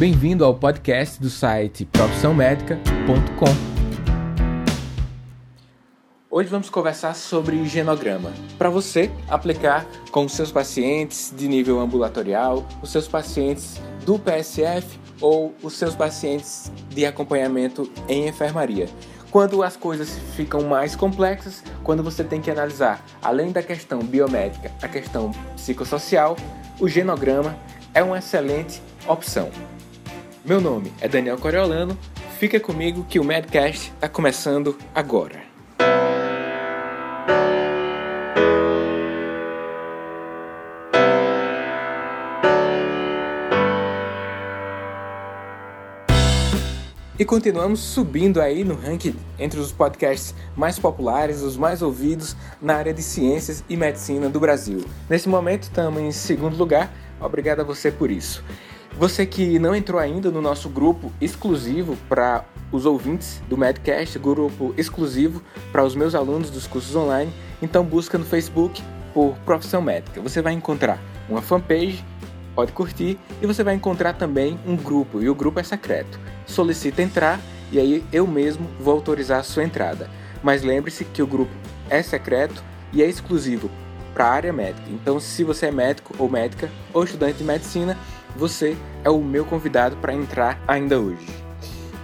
Bem-vindo ao podcast do site profissãomédica.com. Hoje vamos conversar sobre genograma, para você aplicar com os seus pacientes de nível ambulatorial, os seus pacientes do PSF ou os seus pacientes de acompanhamento em enfermaria. Quando as coisas ficam mais complexas, quando você tem que analisar, além da questão biomédica, a questão psicossocial, o genograma é uma excelente opção. Meu nome é Daniel Coriolano, fica comigo que o Medcast está começando agora. E continuamos subindo aí no ranking entre os podcasts mais populares, os mais ouvidos na área de ciências e medicina do Brasil. Nesse momento estamos em segundo lugar, obrigado a você por isso. Você que não entrou ainda no nosso grupo exclusivo para os ouvintes do Medcast, grupo exclusivo para os meus alunos dos cursos online, então busca no Facebook por Profissão Médica. Você vai encontrar uma fanpage, pode curtir, e você vai encontrar também um grupo, e o grupo é secreto. Solicita entrar e aí eu mesmo vou autorizar a sua entrada. Mas lembre-se que o grupo é secreto e é exclusivo para a área médica. Então, se você é médico ou médica ou estudante de medicina, você é o meu convidado para entrar ainda hoje.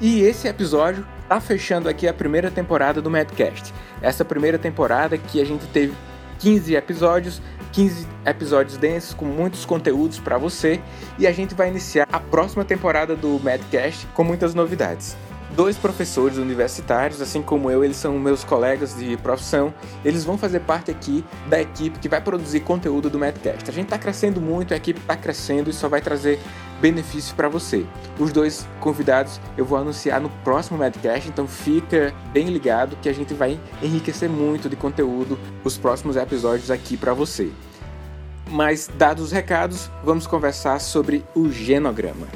E esse episódio tá fechando aqui a primeira temporada do Madcast. Essa primeira temporada que a gente teve 15 episódios, 15 episódios densos com muitos conteúdos para você e a gente vai iniciar a próxima temporada do Madcast com muitas novidades dois professores universitários, assim como eu, eles são meus colegas de profissão. Eles vão fazer parte aqui da equipe que vai produzir conteúdo do Medcast. A gente está crescendo muito, a equipe está crescendo e só vai trazer benefícios para você. Os dois convidados eu vou anunciar no próximo Medcast, então fica bem ligado que a gente vai enriquecer muito de conteúdo os próximos episódios aqui para você. Mas dados os recados, vamos conversar sobre o genograma.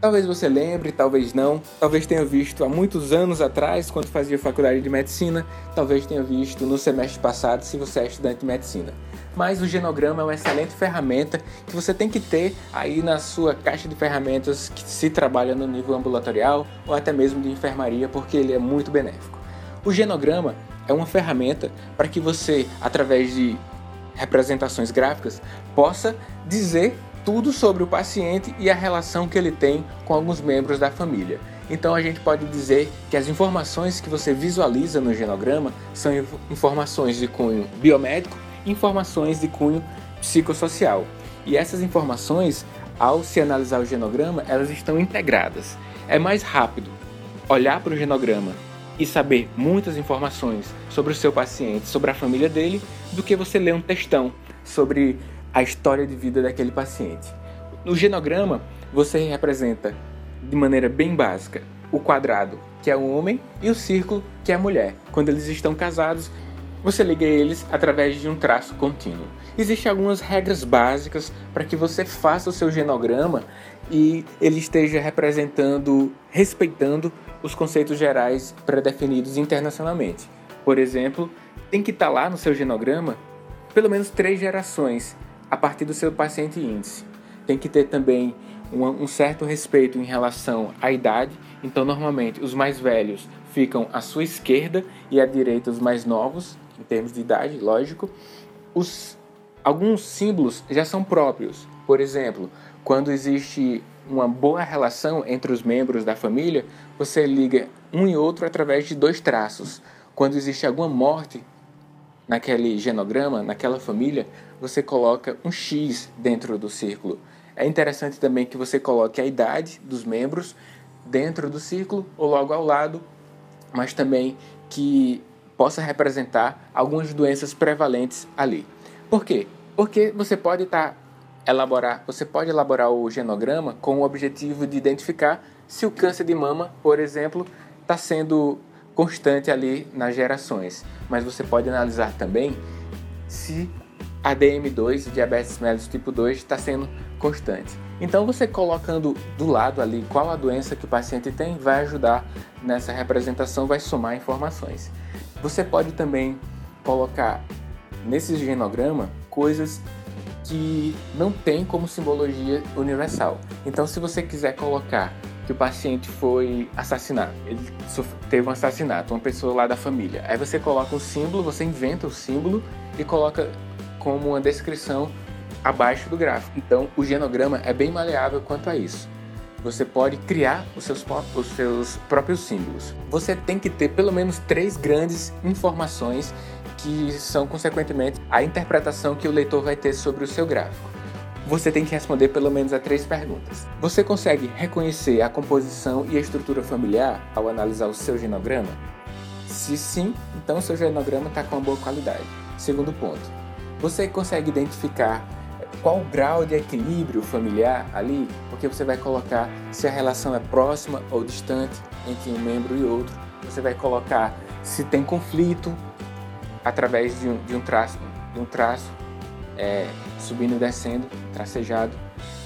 Talvez você lembre, talvez não. Talvez tenha visto há muitos anos atrás, quando fazia faculdade de medicina. Talvez tenha visto no semestre passado, se você é estudante de medicina. Mas o genograma é uma excelente ferramenta que você tem que ter aí na sua caixa de ferramentas que se trabalha no nível ambulatorial ou até mesmo de enfermaria, porque ele é muito benéfico. O genograma é uma ferramenta para que você, através de representações gráficas, possa dizer tudo sobre o paciente e a relação que ele tem com alguns membros da família. Então a gente pode dizer que as informações que você visualiza no genograma são informações de cunho biomédico e informações de cunho psicossocial. E essas informações, ao se analisar o genograma, elas estão integradas. É mais rápido olhar para o genograma e saber muitas informações sobre o seu paciente, sobre a família dele, do que você ler um textão sobre a história de vida daquele paciente. No genograma, você representa de maneira bem básica o quadrado, que é o homem, e o círculo, que é a mulher. Quando eles estão casados, você liga eles através de um traço contínuo. Existem algumas regras básicas para que você faça o seu genograma e ele esteja representando, respeitando os conceitos gerais pré-definidos internacionalmente. Por exemplo, tem que estar lá no seu genograma pelo menos três gerações a partir do seu paciente índice. Tem que ter também um, certo respeito em relação à idade, então normalmente os mais velhos ficam à sua esquerda e à direita os mais novos, em termos de idade, lógico. Os, alguns símbolos já são próprios. Por exemplo, quando existe uma boa relação entre os membros da família, você liga um e outro através de dois traços. Quando existe alguma morte naquele genograma, naquela família, você coloca um X dentro do círculo. É interessante também que você coloque a idade dos membros dentro do círculo ou logo ao lado, mas também que possa representar algumas doenças prevalentes ali. Por quê? Porque você pode estar tá, elaborar, você pode elaborar o genograma com o objetivo de identificar se o câncer de mama, por exemplo, está sendo constante ali nas gerações. Mas você pode analisar também se a DM2, diabetes mellitus tipo 2, está sendo constante. Então você colocando do lado ali qual a doença que o paciente tem vai ajudar nessa representação, vai somar informações. Você pode também colocar nesse genograma coisas que não tem como simbologia universal. Então, se você quiser colocar que o paciente foi assassinado, ele teve um assassinato, uma pessoa lá da família, aí você coloca um símbolo, você inventa o símbolo e coloca como uma descrição abaixo do gráfico. Então, o genograma é bem maleável quanto a isso. Você pode criar os seus, os seus próprios símbolos. Você tem que ter pelo menos três grandes informações que são, consequentemente, a interpretação que o leitor vai ter sobre o seu gráfico. Você tem que responder pelo menos a três perguntas. Você consegue reconhecer a composição e a estrutura familiar ao analisar o seu genograma? Se sim, então seu genograma está com uma boa qualidade. Segundo ponto, você consegue identificar qual o grau de equilíbrio familiar ali, porque você vai colocar se a relação é próxima ou distante entre um membro e outro. Você vai colocar se tem conflito através de um, de um traço, de um traço é, subindo e descendo, tracejado.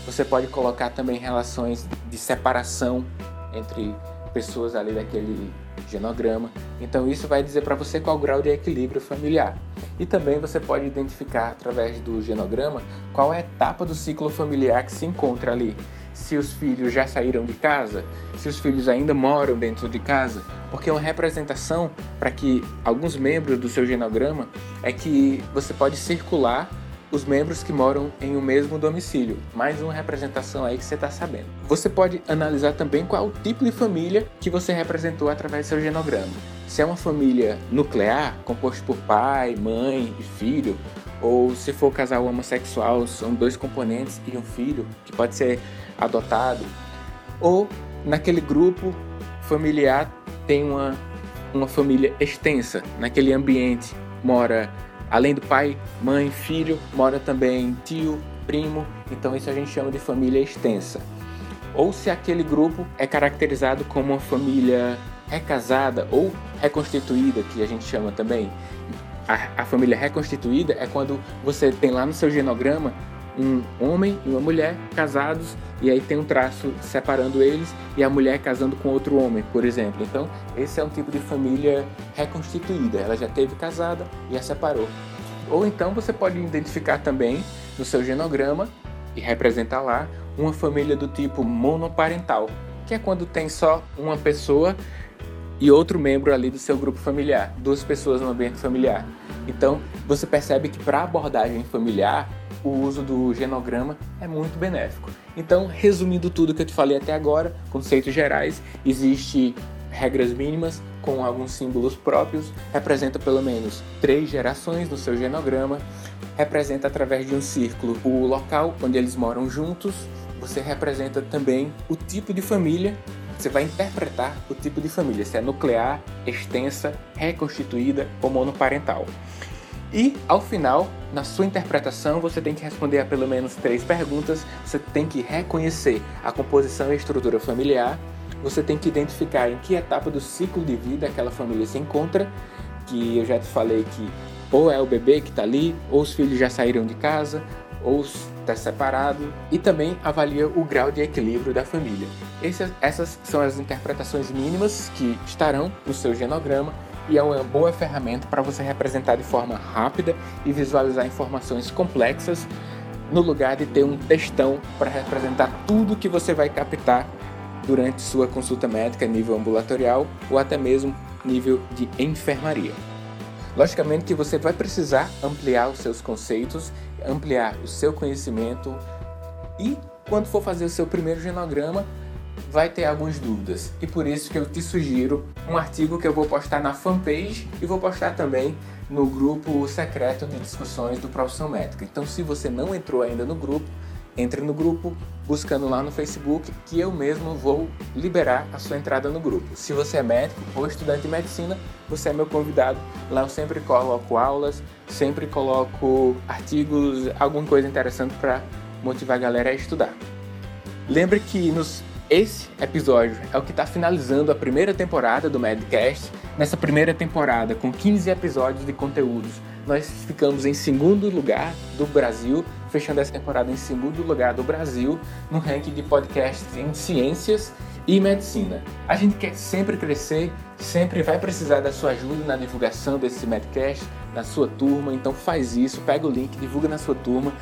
Você pode colocar também relações de separação entre pessoas ali daquele genograma. Então isso vai dizer para você qual o grau de equilíbrio familiar. E também você pode identificar através do genograma qual é a etapa do ciclo familiar que se encontra ali. Se os filhos já saíram de casa, se os filhos ainda moram dentro de casa, porque uma representação para que alguns membros do seu genograma é que você pode circular os membros que moram em um mesmo domicílio. Mais uma representação aí que você está sabendo. Você pode analisar também qual tipo de família que você representou através do seu genograma. Se é uma família nuclear, composta por pai, mãe e filho, ou se for casal homossexual, são dois componentes e um filho que pode ser adotado, ou naquele grupo familiar tem uma, uma família extensa, naquele ambiente mora Além do pai, mãe, filho, mora também tio, primo, então isso a gente chama de família extensa. Ou se aquele grupo é caracterizado como uma família recasada ou reconstituída, que a gente chama também. A, a família reconstituída é quando você tem lá no seu genograma um homem e uma mulher casados e aí tem um traço separando eles e a mulher casando com outro homem, por exemplo. Então, esse é um tipo de família reconstituída. Ela já teve casada e a separou. Ou então você pode identificar também no seu genograma e representar lá uma família do tipo monoparental, que é quando tem só uma pessoa e outro membro ali do seu grupo familiar, duas pessoas no ambiente familiar. Então, você percebe que para abordagem familiar, o uso do genograma é muito benéfico. Então, resumindo tudo que eu te falei até agora, conceitos gerais, existe regras mínimas com alguns símbolos próprios, representa pelo menos três gerações no seu genograma, representa através de um círculo o local onde eles moram juntos, você representa também o tipo de família você vai interpretar o tipo de família, se é nuclear, extensa, reconstituída ou monoparental. E, ao final, na sua interpretação, você tem que responder a pelo menos três perguntas. Você tem que reconhecer a composição e estrutura familiar. Você tem que identificar em que etapa do ciclo de vida aquela família se encontra. Que eu já te falei que ou é o bebê que está ali, ou os filhos já saíram de casa, ou está separado. E também avalia o grau de equilíbrio da família. Essas, essas são as interpretações mínimas que estarão no seu genograma e é uma boa ferramenta para você representar de forma rápida e visualizar informações complexas no lugar de ter um textão para representar tudo que você vai captar durante sua consulta médica nível ambulatorial ou até mesmo nível de enfermaria. Logicamente que você vai precisar ampliar os seus conceitos, ampliar o seu conhecimento e quando for fazer o seu primeiro genograma, vai ter algumas dúvidas. E por isso que eu te sugiro um artigo que eu vou postar na fanpage e vou postar também no grupo secreto de discussões do Profissão Médica. Então, se você não entrou ainda no grupo, entre no grupo buscando lá no Facebook que eu mesmo vou liberar a sua entrada no grupo. Se você é médico ou estudante de medicina, você é meu convidado. Lá eu sempre coloco aulas, sempre coloco artigos, alguma coisa interessante para motivar a galera a estudar. Lembre que nos esse episódio é o que está finalizando a primeira temporada do Madcast. Nessa primeira temporada, com 15 episódios de conteúdos, nós ficamos em segundo lugar do Brasil, fechando essa temporada em segundo lugar do Brasil no ranking de podcasts em ciências e medicina. A gente quer sempre crescer, sempre vai precisar da sua ajuda na divulgação desse Madcast, na sua turma, então faz isso, pega o link, divulga na sua turma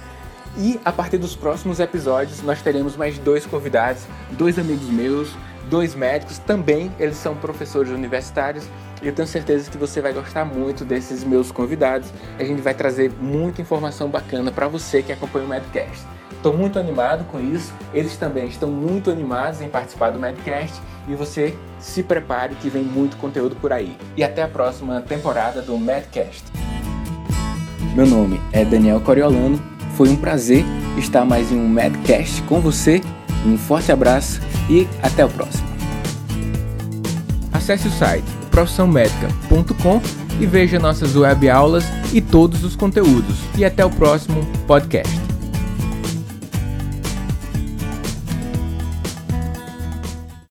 E a partir dos próximos episódios nós teremos mais dois convidados, dois amigos meus, dois médicos, também eles são professores universitários e eu tenho certeza que você vai gostar muito desses meus convidados. A gente vai trazer muita informação bacana para você que acompanha o Medcast. Estou muito animado com isso, eles também estão muito animados em participar do Medcast e você se prepare que vem muito conteúdo por aí. E até a próxima temporada do Medcast. Meu nome é Daniel Coriolano, foi um prazer estar mais em um Medcast com você. Um forte abraço e até o próximo. Acesse o site profissãomedica.com e veja nossas web aulas e todos os conteúdos. E até o próximo podcast.